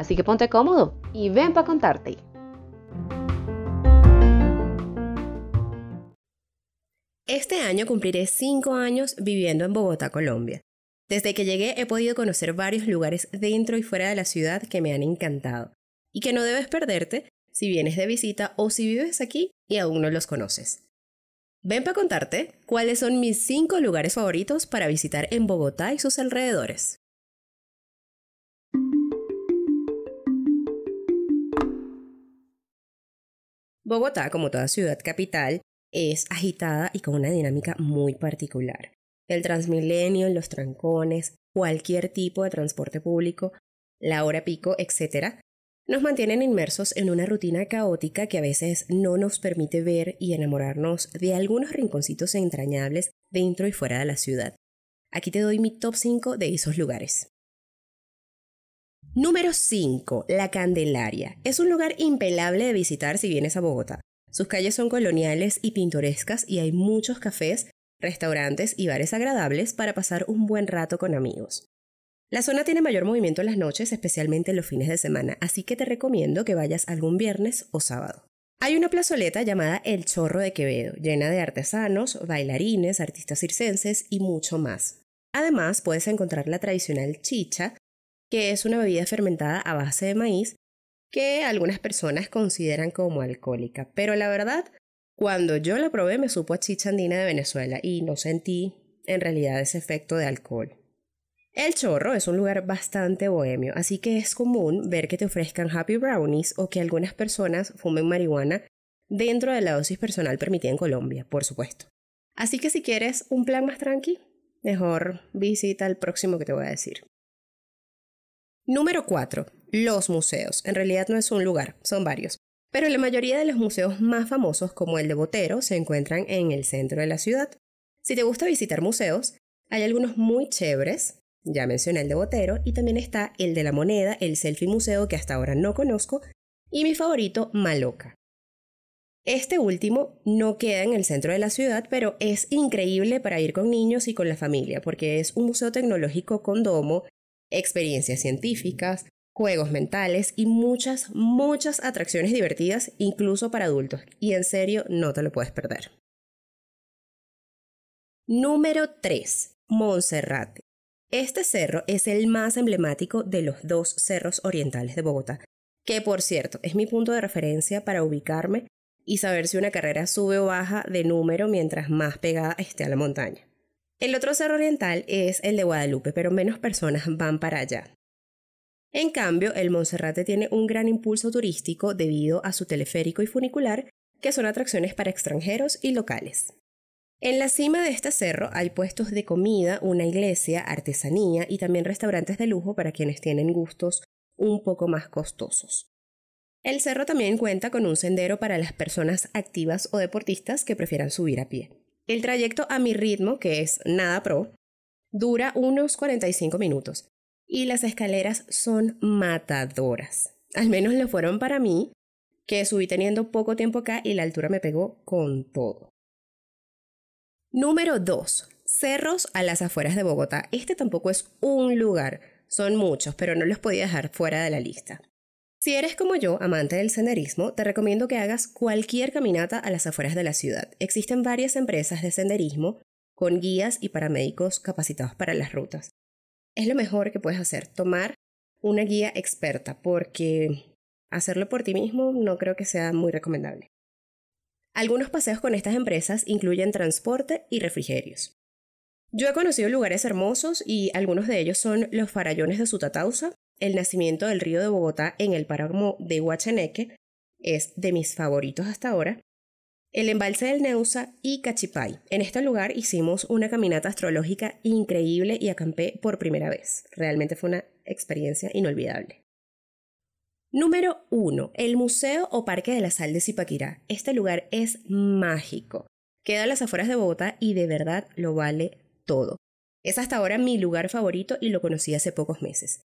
Así que ponte cómodo y ven para contarte. Este año cumpliré 5 años viviendo en Bogotá, Colombia. Desde que llegué he podido conocer varios lugares dentro y fuera de la ciudad que me han encantado y que no debes perderte si vienes de visita o si vives aquí y aún no los conoces. Ven para contarte cuáles son mis 5 lugares favoritos para visitar en Bogotá y sus alrededores. Bogotá, como toda ciudad capital, es agitada y con una dinámica muy particular. El transmilenio, los trancones, cualquier tipo de transporte público, la hora pico, etc., nos mantienen inmersos en una rutina caótica que a veces no nos permite ver y enamorarnos de algunos rinconcitos entrañables dentro y fuera de la ciudad. Aquí te doy mi top 5 de esos lugares. Número 5. La Candelaria. Es un lugar impelable de visitar si vienes a Bogotá. Sus calles son coloniales y pintorescas y hay muchos cafés, restaurantes y bares agradables para pasar un buen rato con amigos. La zona tiene mayor movimiento en las noches, especialmente en los fines de semana, así que te recomiendo que vayas algún viernes o sábado. Hay una plazoleta llamada El Chorro de Quevedo, llena de artesanos, bailarines, artistas circenses y mucho más. Además, puedes encontrar la tradicional chicha, que es una bebida fermentada a base de maíz que algunas personas consideran como alcohólica, pero la verdad, cuando yo la probé me supo a chicha andina de Venezuela y no sentí en realidad ese efecto de alcohol. El Chorro es un lugar bastante bohemio, así que es común ver que te ofrezcan happy brownies o que algunas personas fumen marihuana dentro de la dosis personal permitida en Colombia, por supuesto. Así que si quieres un plan más tranqui, mejor visita el próximo que te voy a decir. Número 4. Los museos. En realidad no es un lugar, son varios. Pero la mayoría de los museos más famosos, como el de Botero, se encuentran en el centro de la ciudad. Si te gusta visitar museos, hay algunos muy chéveres. Ya mencioné el de Botero y también está el de la moneda, el Selfie Museo que hasta ahora no conozco, y mi favorito, Maloca. Este último no queda en el centro de la ciudad, pero es increíble para ir con niños y con la familia, porque es un museo tecnológico con domo, experiencias científicas, juegos mentales y muchas, muchas atracciones divertidas, incluso para adultos. Y en serio, no te lo puedes perder. Número 3. Monserrate. Este cerro es el más emblemático de los dos cerros orientales de Bogotá, que por cierto es mi punto de referencia para ubicarme y saber si una carrera sube o baja de número mientras más pegada esté a la montaña. El otro cerro oriental es el de Guadalupe, pero menos personas van para allá. En cambio, el Monserrate tiene un gran impulso turístico debido a su teleférico y funicular, que son atracciones para extranjeros y locales. En la cima de este cerro hay puestos de comida, una iglesia, artesanía y también restaurantes de lujo para quienes tienen gustos un poco más costosos. El cerro también cuenta con un sendero para las personas activas o deportistas que prefieran subir a pie. El trayecto a mi ritmo, que es nada pro, dura unos 45 minutos y las escaleras son matadoras. Al menos lo fueron para mí, que subí teniendo poco tiempo acá y la altura me pegó con todo. Número 2. Cerros a las afueras de Bogotá. Este tampoco es un lugar, son muchos, pero no los podía dejar fuera de la lista. Si eres como yo, amante del senderismo, te recomiendo que hagas cualquier caminata a las afueras de la ciudad. Existen varias empresas de senderismo con guías y paramédicos capacitados para las rutas. Es lo mejor que puedes hacer, tomar una guía experta, porque hacerlo por ti mismo no creo que sea muy recomendable. Algunos paseos con estas empresas incluyen transporte y refrigerios. Yo he conocido lugares hermosos y algunos de ellos son los farallones de Sutatausa, el nacimiento del río de Bogotá en el páramo de Huachaneque, es de mis favoritos hasta ahora, el embalse del Neusa y Cachipay. En este lugar hicimos una caminata astrológica increíble y acampé por primera vez. Realmente fue una experiencia inolvidable. Número 1. El Museo o Parque de la Sal de Zipaquirá. Este lugar es mágico. Queda a las afueras de Bogotá y de verdad lo vale todo. Es hasta ahora mi lugar favorito y lo conocí hace pocos meses.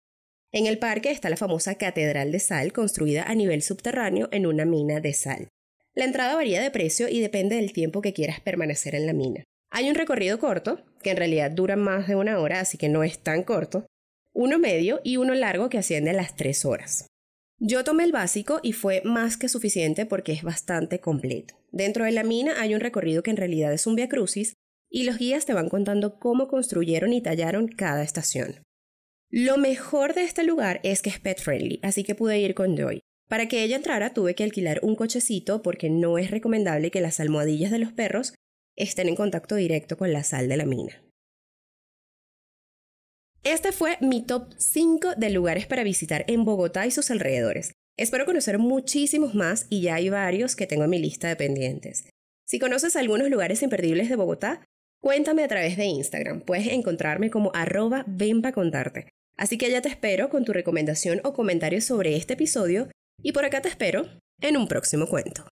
En el parque está la famosa Catedral de Sal construida a nivel subterráneo en una mina de sal. La entrada varía de precio y depende del tiempo que quieras permanecer en la mina. Hay un recorrido corto, que en realidad dura más de una hora, así que no es tan corto, uno medio y uno largo que asciende a las tres horas. Yo tomé el básico y fue más que suficiente porque es bastante completo. Dentro de la mina hay un recorrido que en realidad es un via crucis y los guías te van contando cómo construyeron y tallaron cada estación. Lo mejor de este lugar es que es pet friendly, así que pude ir con Joy. Para que ella entrara tuve que alquilar un cochecito porque no es recomendable que las almohadillas de los perros estén en contacto directo con la sal de la mina. Este fue mi top 5 de lugares para visitar en Bogotá y sus alrededores. Espero conocer muchísimos más y ya hay varios que tengo en mi lista de pendientes. Si conoces algunos lugares imperdibles de Bogotá, cuéntame a través de Instagram. Puedes encontrarme como arroba ven contarte. Así que ya te espero con tu recomendación o comentario sobre este episodio y por acá te espero en un próximo cuento.